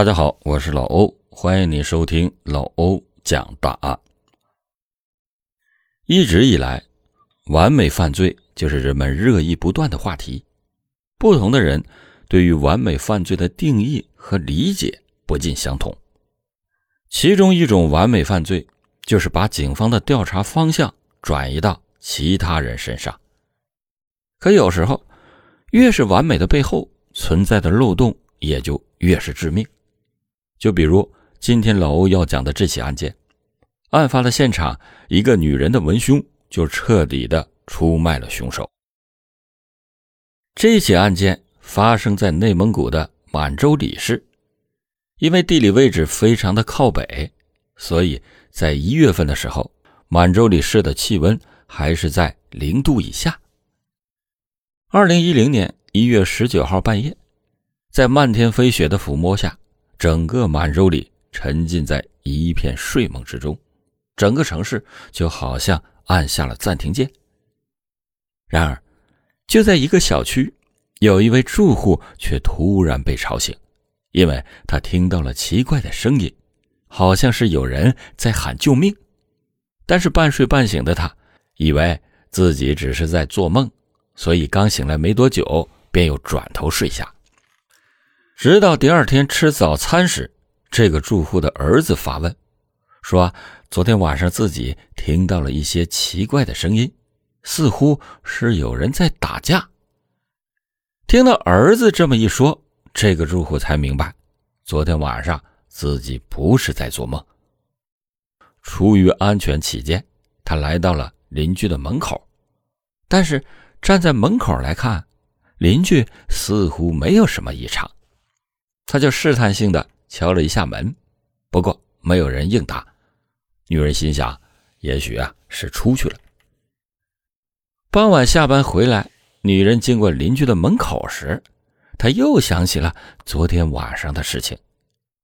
大家好，我是老欧，欢迎您收听老欧讲大案。一直以来，完美犯罪就是人们热议不断的话题。不同的人对于完美犯罪的定义和理解不尽相同。其中一种完美犯罪，就是把警方的调查方向转移到其他人身上。可有时候，越是完美的背后存在的漏洞，也就越是致命。就比如今天老欧要讲的这起案件。案发的现场，一个女人的文胸就彻底的出卖了凶手。这起案件发生在内蒙古的满洲里市，因为地理位置非常的靠北，所以在一月份的时候，满洲里市的气温还是在零度以下。二零一零年一月十九号半夜，在漫天飞雪的抚摸下，整个满洲里沉浸在一片睡梦之中。整个城市就好像按下了暂停键。然而，就在一个小区，有一位住户却突然被吵醒，因为他听到了奇怪的声音，好像是有人在喊救命。但是半睡半醒的他，以为自己只是在做梦，所以刚醒来没多久，便又转头睡下。直到第二天吃早餐时，这个住户的儿子发问，说。昨天晚上自己听到了一些奇怪的声音，似乎是有人在打架。听到儿子这么一说，这个住户才明白，昨天晚上自己不是在做梦。出于安全起见，他来到了邻居的门口，但是站在门口来看，邻居似乎没有什么异常，他就试探性的敲了一下门，不过没有人应答。女人心想，也许啊是出去了。傍晚下班回来，女人经过邻居的门口时，她又想起了昨天晚上的事情，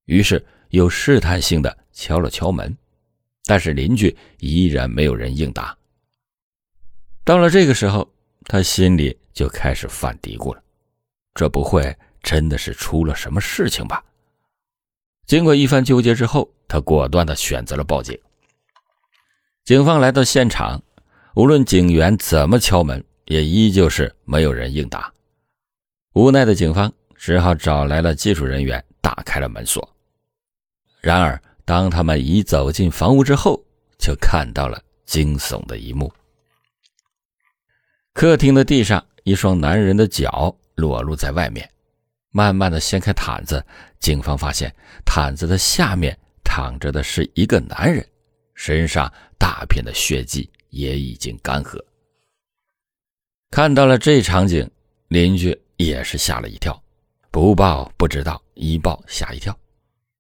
于是又试探性的敲了敲门，但是邻居依然没有人应答。到了这个时候，她心里就开始犯嘀咕了：这不会真的是出了什么事情吧？经过一番纠结之后，他果断的选择了报警。警方来到现场，无论警员怎么敲门，也依旧是没有人应答。无奈的警方只好找来了技术人员，打开了门锁。然而，当他们一走进房屋之后，就看到了惊悚的一幕：客厅的地上，一双男人的脚裸露在外面。慢慢的掀开毯子，警方发现毯子的下面躺着的是一个男人。身上大片的血迹也已经干涸。看到了这场景，邻居也是吓了一跳，不报不知道，一报吓一跳。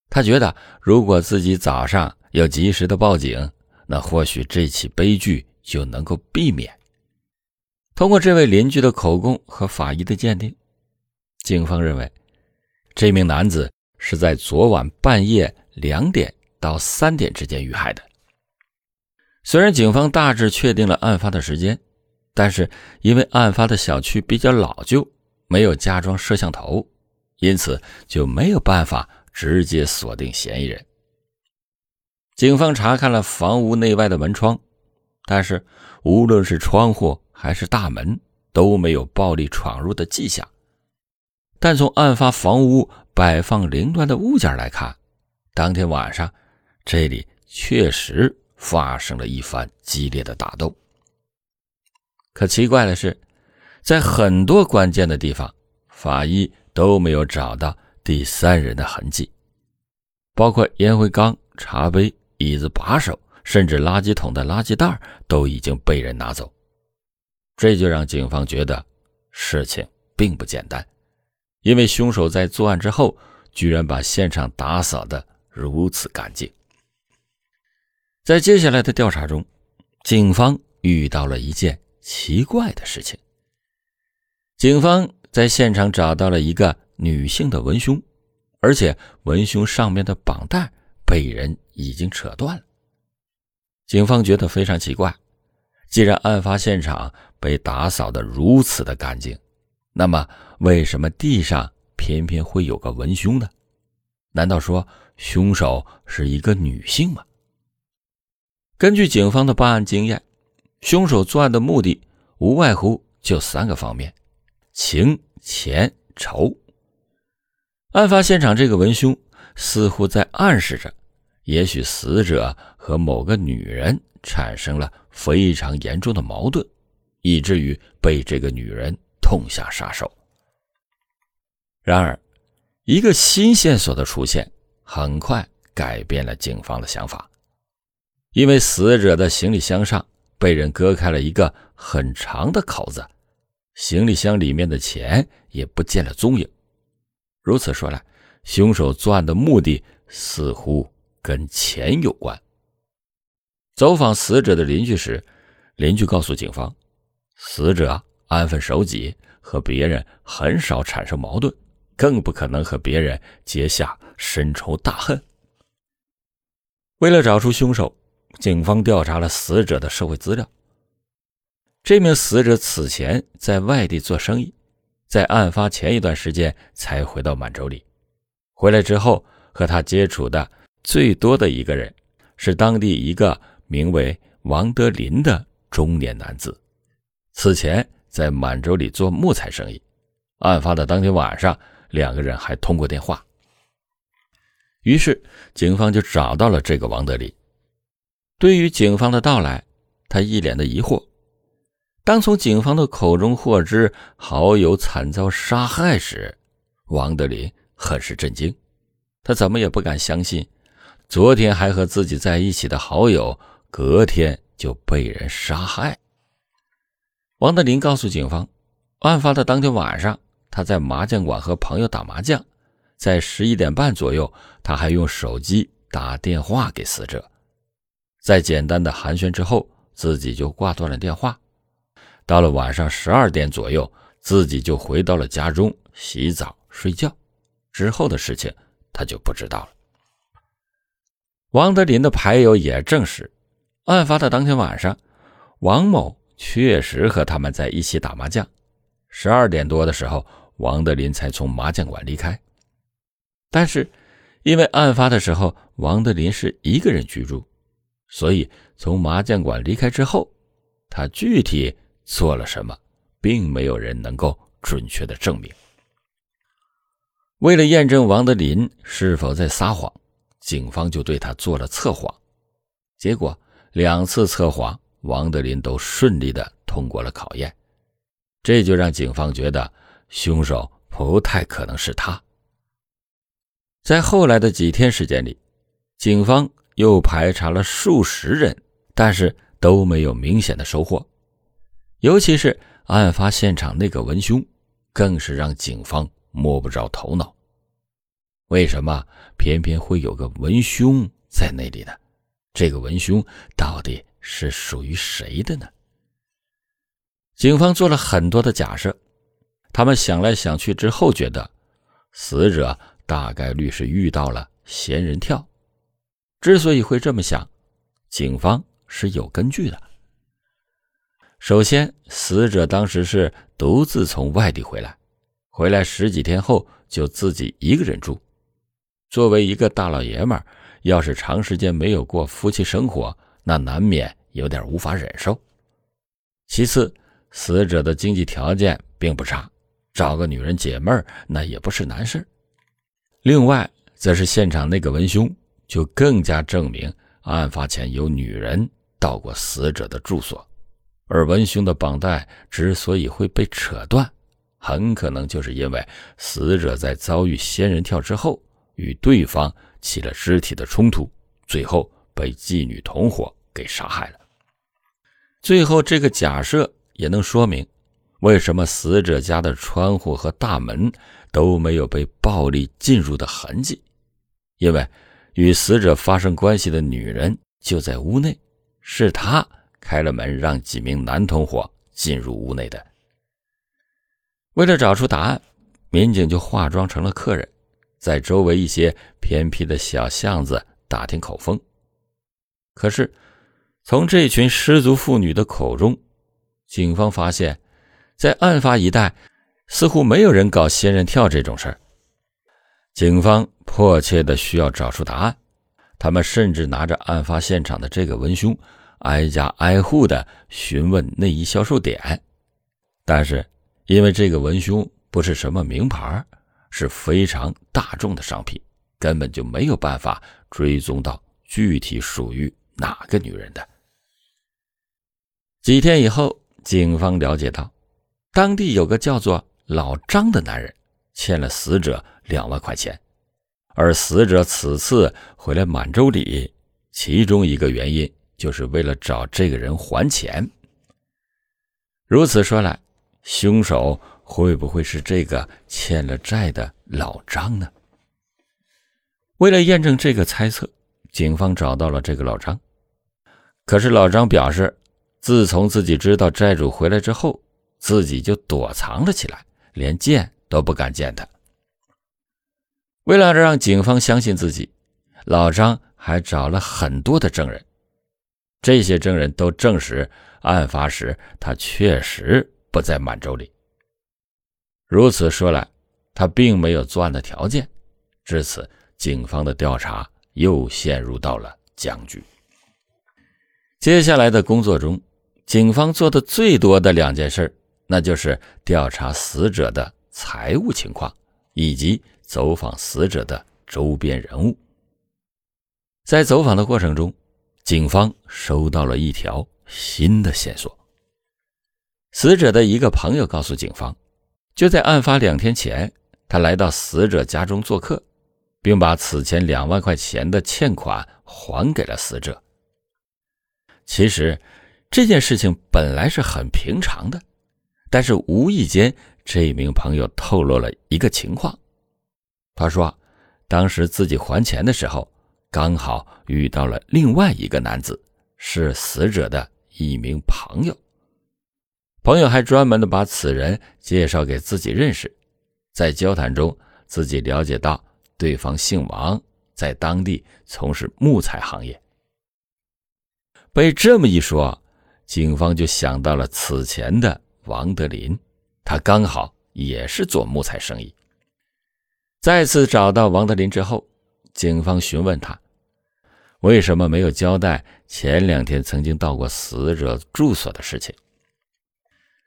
他觉得，如果自己早上要及时的报警，那或许这起悲剧就能够避免。通过这位邻居的口供和法医的鉴定，警方认为，这名男子是在昨晚半夜两点到三点之间遇害的。虽然警方大致确定了案发的时间，但是因为案发的小区比较老旧，没有加装摄像头，因此就没有办法直接锁定嫌疑人。警方查看了房屋内外的门窗，但是无论是窗户还是大门都没有暴力闯入的迹象。但从案发房屋摆放凌乱的物件来看，当天晚上这里确实。发生了一番激烈的打斗。可奇怪的是，在很多关键的地方，法医都没有找到第三人的痕迹，包括烟灰缸、茶杯、椅子把手，甚至垃圾桶的垃圾袋都已经被人拿走。这就让警方觉得事情并不简单，因为凶手在作案之后，居然把现场打扫的如此干净。在接下来的调查中，警方遇到了一件奇怪的事情。警方在现场找到了一个女性的文胸，而且文胸上面的绑带被人已经扯断了。警方觉得非常奇怪，既然案发现场被打扫的如此的干净，那么为什么地上偏偏会有个文胸呢？难道说凶手是一个女性吗？根据警方的办案经验，凶手作案的目的无外乎就三个方面：情、钱、仇。案发现场这个文胸似乎在暗示着，也许死者和某个女人产生了非常严重的矛盾，以至于被这个女人痛下杀手。然而，一个新线索的出现，很快改变了警方的想法。因为死者的行李箱上被人割开了一个很长的口子，行李箱里面的钱也不见了踪影。如此说来，凶手作案的目的似乎跟钱有关。走访死者的邻居时，邻居告诉警方，死者安分守己，和别人很少产生矛盾，更不可能和别人结下深仇大恨。为了找出凶手。警方调查了死者的社会资料。这名死者此前在外地做生意，在案发前一段时间才回到满洲里。回来之后，和他接触的最多的一个人是当地一个名为王德林的中年男子。此前在满洲里做木材生意，案发的当天晚上，两个人还通过电话。于是，警方就找到了这个王德林。对于警方的到来，他一脸的疑惑。当从警方的口中获知好友惨遭杀害时，王德林很是震惊。他怎么也不敢相信，昨天还和自己在一起的好友，隔天就被人杀害。王德林告诉警方，案发的当天晚上，他在麻将馆和朋友打麻将，在十一点半左右，他还用手机打电话给死者。在简单的寒暄之后，自己就挂断了电话。到了晚上十二点左右，自己就回到了家中洗澡睡觉。之后的事情他就不知道了。王德林的牌友也证实，案发的当天晚上，王某确实和他们在一起打麻将。十二点多的时候，王德林才从麻将馆离开。但是，因为案发的时候王德林是一个人居住。所以，从麻将馆离开之后，他具体做了什么，并没有人能够准确的证明。为了验证王德林是否在撒谎，警方就对他做了测谎。结果，两次测谎，王德林都顺利的通过了考验，这就让警方觉得凶手不太可能是他。在后来的几天时间里，警方。又排查了数十人，但是都没有明显的收获。尤其是案发现场那个文胸，更是让警方摸不着头脑。为什么偏偏会有个文胸在那里呢？这个文胸到底是属于谁的呢？警方做了很多的假设，他们想来想去之后，觉得死者大概率是遇到了仙人跳。之所以会这么想，警方是有根据的。首先，死者当时是独自从外地回来，回来十几天后就自己一个人住。作为一个大老爷们，要是长时间没有过夫妻生活，那难免有点无法忍受。其次，死者的经济条件并不差，找个女人解闷儿那也不是难事另外，则是现场那个文胸。就更加证明案发前有女人到过死者的住所，而文胸的绑带之所以会被扯断，很可能就是因为死者在遭遇仙人跳之后与对方起了肢体的冲突，最后被妓女同伙给杀害了。最后，这个假设也能说明为什么死者家的窗户和大门都没有被暴力进入的痕迹，因为。与死者发生关系的女人就在屋内，是她开了门，让几名男同伙进入屋内的。为了找出答案，民警就化妆成了客人，在周围一些偏僻的小巷子打听口风。可是，从这群失足妇女的口中，警方发现，在案发一带，似乎没有人搞仙人跳这种事儿。警方迫切的需要找出答案，他们甚至拿着案发现场的这个文胸，挨家挨户的询问内衣销售点。但是，因为这个文胸不是什么名牌，是非常大众的商品，根本就没有办法追踪到具体属于哪个女人的。几天以后，警方了解到，当地有个叫做老张的男人。欠了死者两万块钱，而死者此次回来满洲里，其中一个原因就是为了找这个人还钱。如此说来，凶手会不会是这个欠了债的老张呢？为了验证这个猜测，警方找到了这个老张。可是老张表示，自从自己知道债主回来之后，自己就躲藏了起来，连见。都不敢见他。为了让警方相信自己，老张还找了很多的证人，这些证人都证实案发时他确实不在满洲里。如此说来，他并没有作案的条件。至此，警方的调查又陷入到了僵局。接下来的工作中，警方做的最多的两件事，那就是调查死者的。财务情况以及走访死者的周边人物。在走访的过程中，警方收到了一条新的线索。死者的一个朋友告诉警方，就在案发两天前，他来到死者家中做客，并把此前两万块钱的欠款还给了死者。其实，这件事情本来是很平常的，但是无意间。这名朋友透露了一个情况，他说，当时自己还钱的时候，刚好遇到了另外一个男子，是死者的一名朋友。朋友还专门的把此人介绍给自己认识，在交谈中，自己了解到对方姓王，在当地从事木材行业。被这么一说，警方就想到了此前的王德林。他刚好也是做木材生意。再次找到王德林之后，警方询问他，为什么没有交代前两天曾经到过死者住所的事情。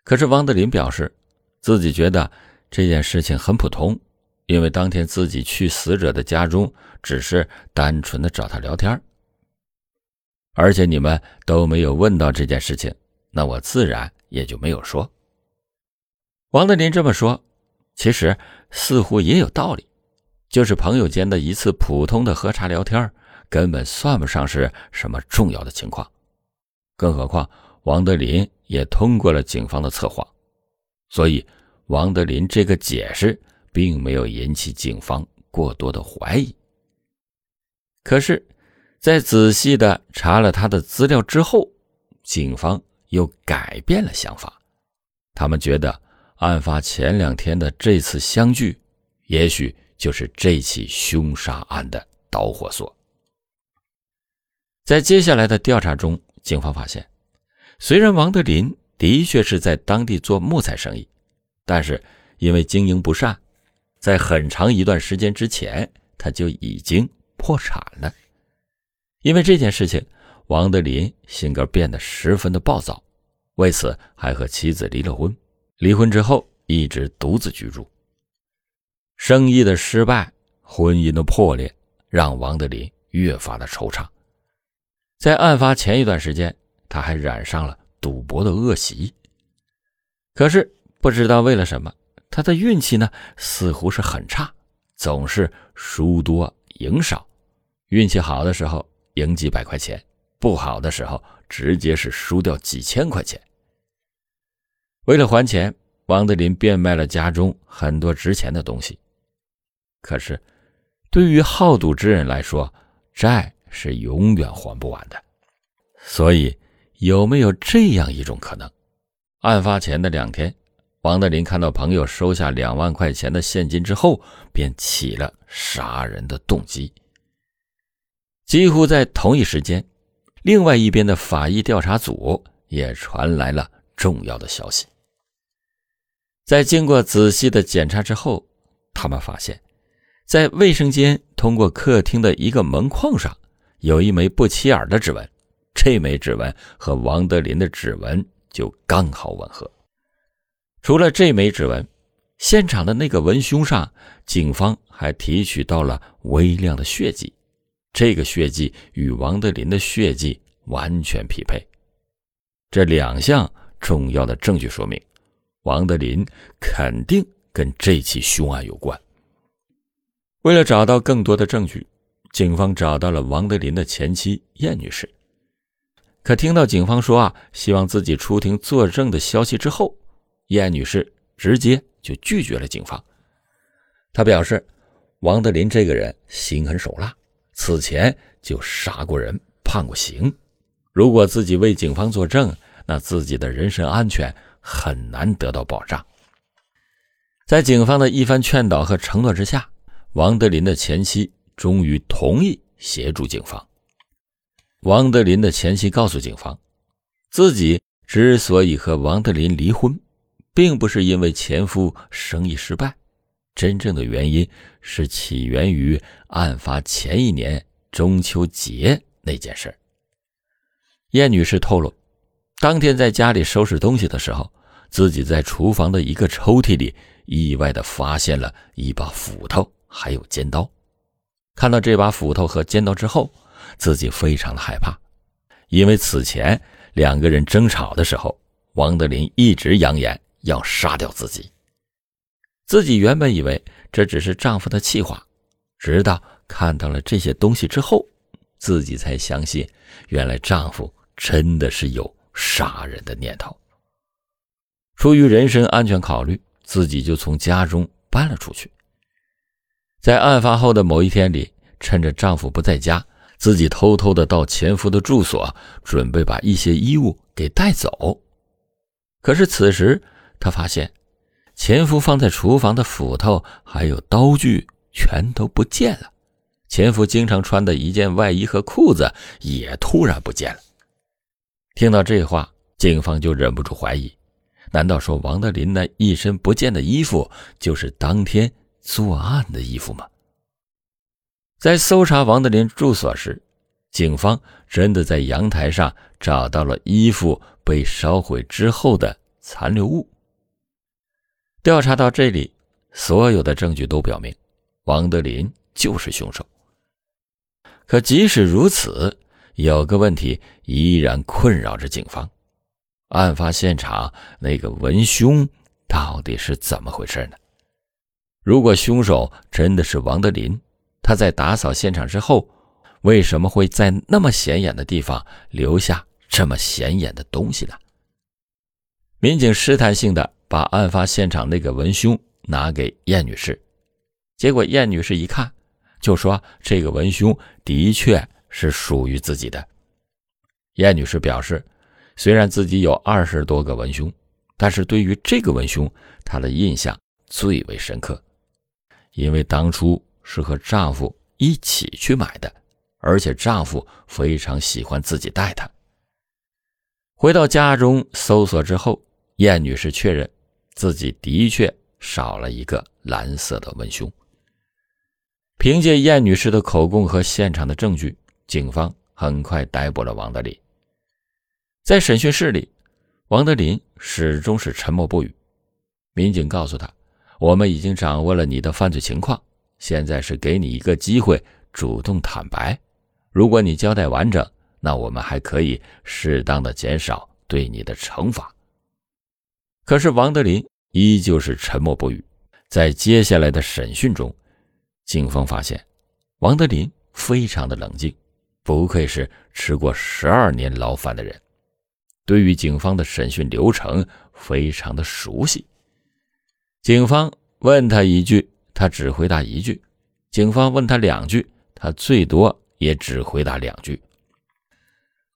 可是王德林表示，自己觉得这件事情很普通，因为当天自己去死者的家中，只是单纯的找他聊天而且你们都没有问到这件事情，那我自然也就没有说。王德林这么说，其实似乎也有道理，就是朋友间的一次普通的喝茶聊天，根本算不上是什么重要的情况。更何况王德林也通过了警方的测谎，所以王德林这个解释并没有引起警方过多的怀疑。可是，在仔细的查了他的资料之后，警方又改变了想法，他们觉得。案发前两天的这次相聚，也许就是这起凶杀案的导火索。在接下来的调查中，警方发现，虽然王德林的确是在当地做木材生意，但是因为经营不善，在很长一段时间之前他就已经破产了。因为这件事情，王德林性格变得十分的暴躁，为此还和妻子离了婚。离婚之后，一直独自居住。生意的失败，婚姻的破裂，让王德林越发的惆怅。在案发前一段时间，他还染上了赌博的恶习。可是不知道为了什么，他的运气呢，似乎是很差，总是输多赢少。运气好的时候赢几百块钱，不好的时候直接是输掉几千块钱。为了还钱，王德林变卖了家中很多值钱的东西。可是，对于好赌之人来说，债是永远还不完的。所以，有没有这样一种可能：案发前的两天，王德林看到朋友收下两万块钱的现金之后，便起了杀人的动机？几乎在同一时间，另外一边的法医调查组也传来了重要的消息。在经过仔细的检查之后，他们发现，在卫生间通过客厅的一个门框上，有一枚不起眼的指纹，这枚指纹和王德林的指纹就刚好吻合。除了这枚指纹，现场的那个文胸上，警方还提取到了微量的血迹，这个血迹与王德林的血迹完全匹配。这两项重要的证据说明，王德林肯定跟这起凶案有关。为了找到更多的证据，警方找到了王德林的前妻燕女士。可听到警方说啊，希望自己出庭作证的消息之后，燕女士直接。就拒绝了警方。她表示，王德林这个人心狠手辣，此前就杀过人、判过刑。如果自己为警方作证，那自己的人身安全很难得到保障。在警方的一番劝导和承诺之下，王德林的前妻终于同意协助警方。王德林的前妻告诉警方，自己之所以和王德林离婚。并不是因为前夫生意失败，真正的原因是起源于案发前一年中秋节那件事。燕女士透露，当天在家里收拾东西的时候，自己在厨房的一个抽屉里意外的发现了一把斧头，还有尖刀。看到这把斧头和尖刀之后，自己非常的害怕，因为此前两个人争吵的时候，王德林一直扬言。要杀掉自己。自己原本以为这只是丈夫的气话，直到看到了这些东西之后，自己才相信，原来丈夫真的是有杀人的念头。出于人身安全考虑，自己就从家中搬了出去。在案发后的某一天里，趁着丈夫不在家，自己偷偷的到前夫的住所，准备把一些衣物给带走。可是此时。她发现，前夫放在厨房的斧头还有刀具全都不见了，前夫经常穿的一件外衣和裤子也突然不见了。听到这话，警方就忍不住怀疑：难道说王德林那一身不见的衣服就是当天作案的衣服吗？在搜查王德林住所时，警方真的在阳台上找到了衣服被烧毁之后的残留物。调查到这里，所有的证据都表明，王德林就是凶手。可即使如此，有个问题依然困扰着警方：案发现场那个文胸到底是怎么回事呢？如果凶手真的是王德林，他在打扫现场之后，为什么会在那么显眼的地方留下这么显眼的东西呢？民警试探性的。把案发现场那个文胸拿给燕女士，结果燕女士一看，就说这个文胸的确是属于自己的。燕女士表示，虽然自己有二十多个文胸，但是对于这个文胸，她的印象最为深刻，因为当初是和丈夫一起去买的，而且丈夫非常喜欢自己戴它。回到家中搜索之后，燕女士确认。自己的确少了一个蓝色的文胸。凭借燕女士的口供和现场的证据，警方很快逮捕了王德林。在审讯室里，王德林始终是沉默不语。民警告诉他：“我们已经掌握了你的犯罪情况，现在是给你一个机会主动坦白。如果你交代完整，那我们还可以适当的减少对你的惩罚。”可是王德林依旧是沉默不语。在接下来的审讯中，警方发现王德林非常的冷静，不愧是吃过十二年牢饭的人，对于警方的审讯流程非常的熟悉。警方问他一句，他只回答一句；警方问他两句，他最多也只回答两句。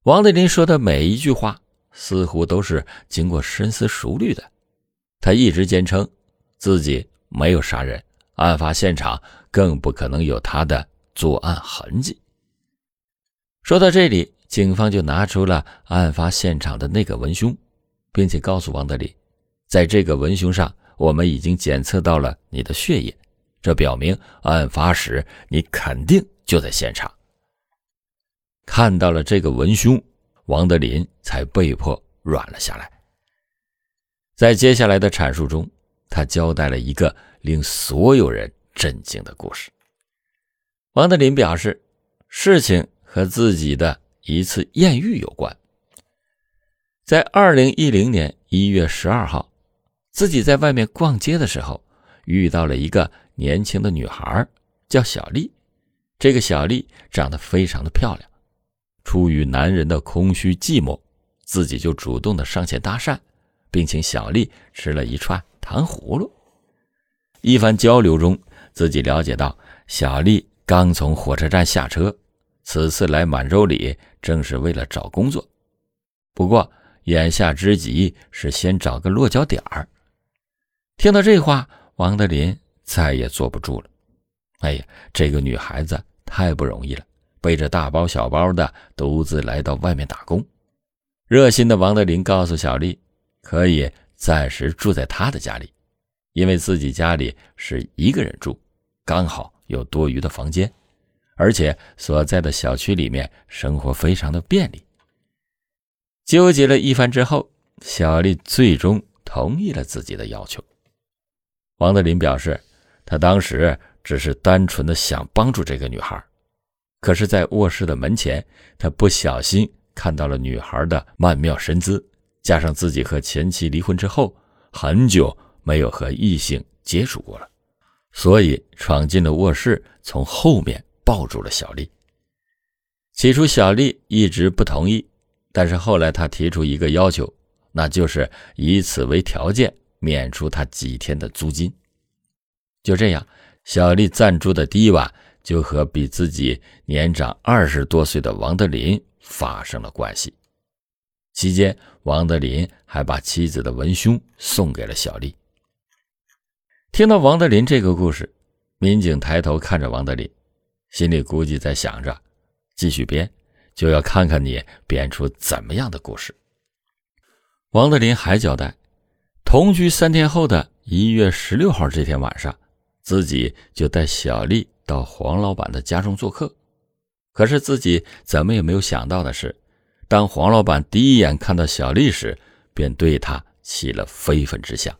王德林说的每一句话。似乎都是经过深思熟虑的。他一直坚称自己没有杀人，案发现场更不可能有他的作案痕迹。说到这里，警方就拿出了案发现场的那个文胸，并且告诉王德利，在这个文胸上，我们已经检测到了你的血液，这表明案发时你肯定就在现场。看到了这个文胸，王德林才被迫软了下来。在接下来的阐述中，他交代了一个令所有人震惊的故事。王德林表示，事情和自己的一次艳遇有关。在二零一零年一月十二号，自己在外面逛街的时候，遇到了一个年轻的女孩，叫小丽。这个小丽长得非常的漂亮。出于男人的空虚寂寞，自己就主动的上前搭讪，并请小丽吃了一串糖葫芦。一番交流中，自己了解到小丽刚从火车站下车，此次来满洲里正是为了找工作。不过眼下之急是先找个落脚点儿。听到这话，王德林再也坐不住了。哎呀，这个女孩子太不容易了。背着大包小包的，独自来到外面打工。热心的王德林告诉小丽，可以暂时住在他的家里，因为自己家里是一个人住，刚好有多余的房间，而且所在的小区里面生活非常的便利。纠结了一番之后，小丽最终同意了自己的要求。王德林表示，他当时只是单纯的想帮助这个女孩。可是，在卧室的门前，他不小心看到了女孩的曼妙身姿，加上自己和前妻离婚之后很久没有和异性接触过了，所以闯进了卧室，从后面抱住了小丽。起初，小丽一直不同意，但是后来他提出一个要求，那就是以此为条件免除他几天的租金。就这样，小丽暂住的第一晚。就和比自己年长二十多岁的王德林发生了关系。期间，王德林还把妻子的文胸送给了小丽。听到王德林这个故事，民警抬头看着王德林，心里估计在想着：继续编，就要看看你编出怎么样的故事。王德林还交代，同居三天后的一月十六号这天晚上，自己就带小丽。到黄老板的家中做客，可是自己怎么也没有想到的是，当黄老板第一眼看到小丽时，便对她起了非分之想。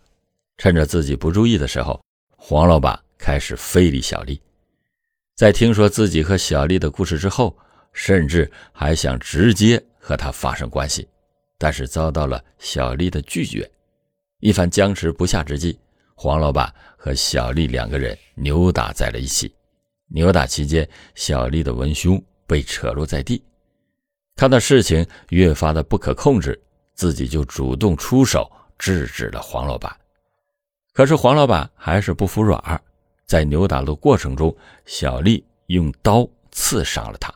趁着自己不注意的时候，黄老板开始非礼小丽。在听说自己和小丽的故事之后，甚至还想直接和她发生关系，但是遭到了小丽的拒绝。一番僵持不下之际，黄老板和小丽两个人扭打在了一起。扭打期间，小丽的文胸被扯落在地。看到事情越发的不可控制，自己就主动出手制止了黄老板。可是黄老板还是不服软，在扭打的过程中，小丽用刀刺伤了他，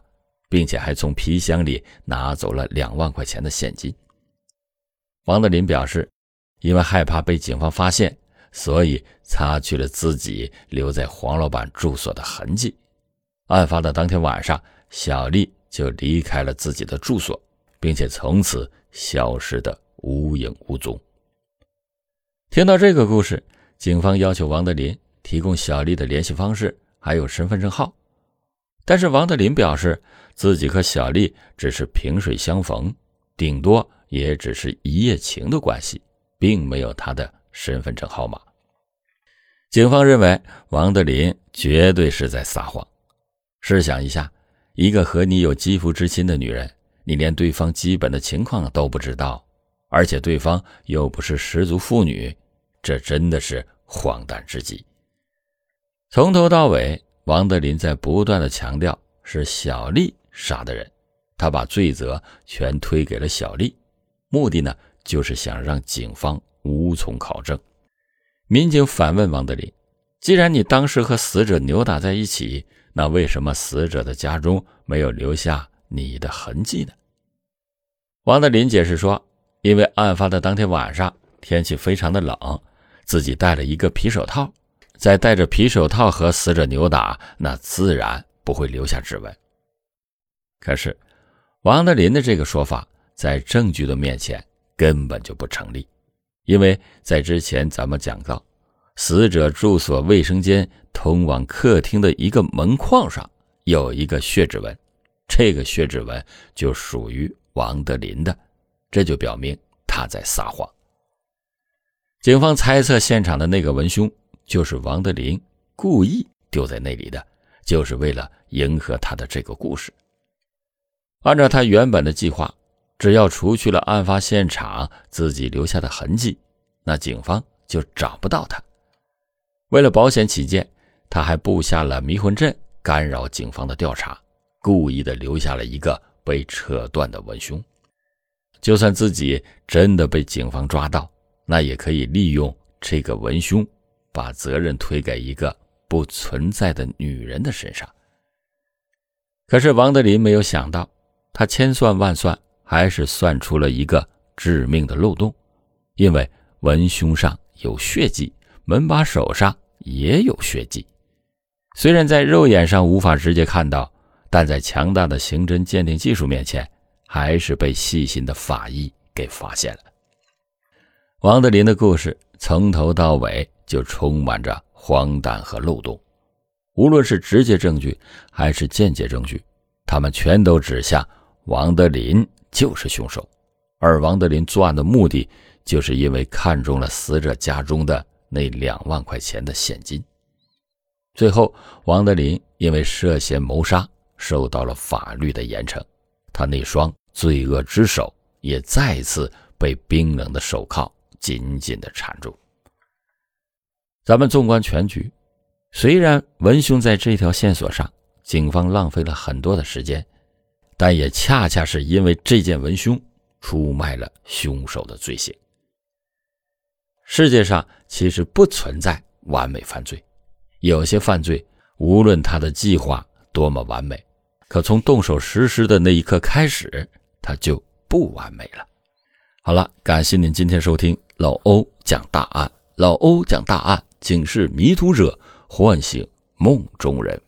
并且还从皮箱里拿走了两万块钱的现金。王德林表示，因为害怕被警方发现。所以擦去了自己留在黄老板住所的痕迹。案发的当天晚上，小丽就离开了自己的住所，并且从此消失的无影无踪。听到这个故事，警方要求王德林提供小丽的联系方式还有身份证号，但是王德林表示自己和小丽只是萍水相逢，顶多也只是一夜情的关系，并没有他的身份证号码。警方认为王德林绝对是在撒谎。试想一下，一个和你有肌肤之亲的女人，你连对方基本的情况都不知道，而且对方又不是十足妇女，这真的是荒诞至极。从头到尾，王德林在不断的强调是小丽杀的人，他把罪责全推给了小丽，目的呢，就是想让警方无从考证。民警反问王德林：“既然你当时和死者扭打在一起，那为什么死者的家中没有留下你的痕迹呢？”王德林解释说：“因为案发的当天晚上天气非常的冷，自己戴了一个皮手套，在戴着皮手套和死者扭打，那自然不会留下指纹。”可是，王德林的这个说法在证据的面前根本就不成立。因为在之前咱们讲到，死者住所卫生间通往客厅的一个门框上有一个血指纹，这个血指纹就属于王德林的，这就表明他在撒谎。警方猜测现场的那个文胸就是王德林故意丢在那里的，就是为了迎合他的这个故事。按照他原本的计划，只要除去了案发现场自己留下的痕迹，那警方就找不到他。为了保险起见，他还布下了迷魂阵，干扰警方的调查，故意的留下了一个被扯断的文胸。就算自己真的被警方抓到，那也可以利用这个文胸，把责任推给一个不存在的女人的身上。可是王德林没有想到，他千算万算，还是算出了一个致命的漏洞，因为文胸上有血迹。门把手上也有血迹，虽然在肉眼上无法直接看到，但在强大的刑侦鉴定技术面前，还是被细心的法医给发现了。王德林的故事从头到尾就充满着荒诞和漏洞，无论是直接证据还是间接证据，他们全都指向王德林就是凶手，而王德林作案的目的，就是因为看中了死者家中的。那两万块钱的现金，最后王德林因为涉嫌谋杀受到了法律的严惩，他那双罪恶之手也再次被冰冷的手铐紧紧的缠住。咱们纵观全局，虽然文凶在这条线索上，警方浪费了很多的时间，但也恰恰是因为这件文胸出卖了凶手的罪行。世界上其实不存在完美犯罪，有些犯罪无论他的计划多么完美，可从动手实施的那一刻开始，他就不完美了。好了，感谢您今天收听老欧讲大案，老欧讲大案，警示迷途者，唤醒梦中人。